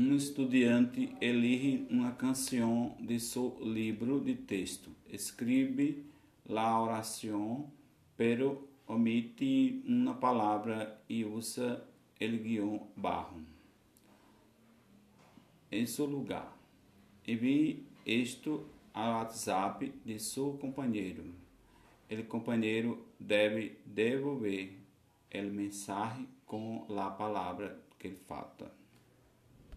um estudante elige uma canção de seu livro de texto. Escreve a oração, pero omite uma palavra e usa o guion barro. Em seu lugar, envie isto ao WhatsApp de seu companheiro. O companheiro deve devolver a mensagem com a palavra que falta.